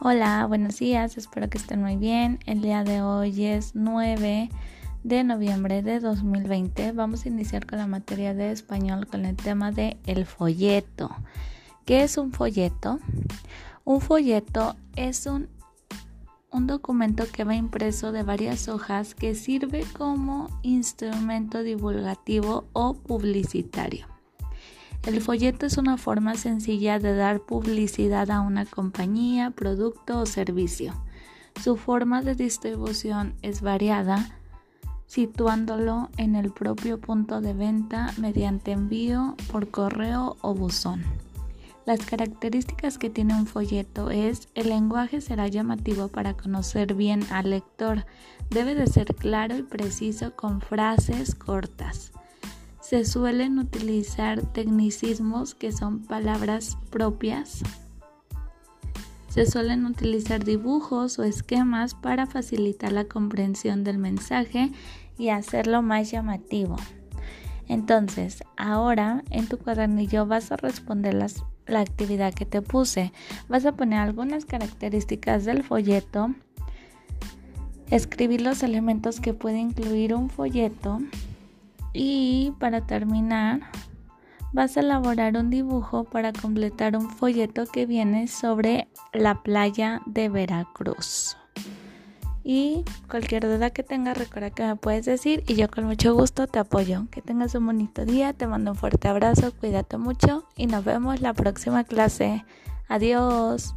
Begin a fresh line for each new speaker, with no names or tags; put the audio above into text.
Hola, buenos días, espero que estén muy bien. El día de hoy es 9 de noviembre de 2020. Vamos a iniciar con la materia de español con el tema de el folleto. ¿Qué es un folleto? Un folleto es un, un documento que va impreso de varias hojas que sirve como instrumento divulgativo o publicitario. El folleto es una forma sencilla de dar publicidad a una compañía, producto o servicio. Su forma de distribución es variada, situándolo en el propio punto de venta mediante envío por correo o buzón. Las características que tiene un folleto es el lenguaje será llamativo para conocer bien al lector. Debe de ser claro y preciso con frases cortas se suelen utilizar tecnicismos que son palabras propias. Se suelen utilizar dibujos o esquemas para facilitar la comprensión del mensaje y hacerlo más llamativo. Entonces, ahora en tu cuadernillo vas a responder la actividad que te puse. Vas a poner algunas características del folleto, escribir los elementos que puede incluir un folleto y para terminar, vas a elaborar un dibujo para completar un folleto que viene sobre la playa de Veracruz. Y cualquier duda que tengas, recuerda que me puedes decir y yo con mucho gusto te apoyo. Que tengas un bonito día, te mando un fuerte abrazo, cuídate mucho y nos vemos la próxima clase. Adiós.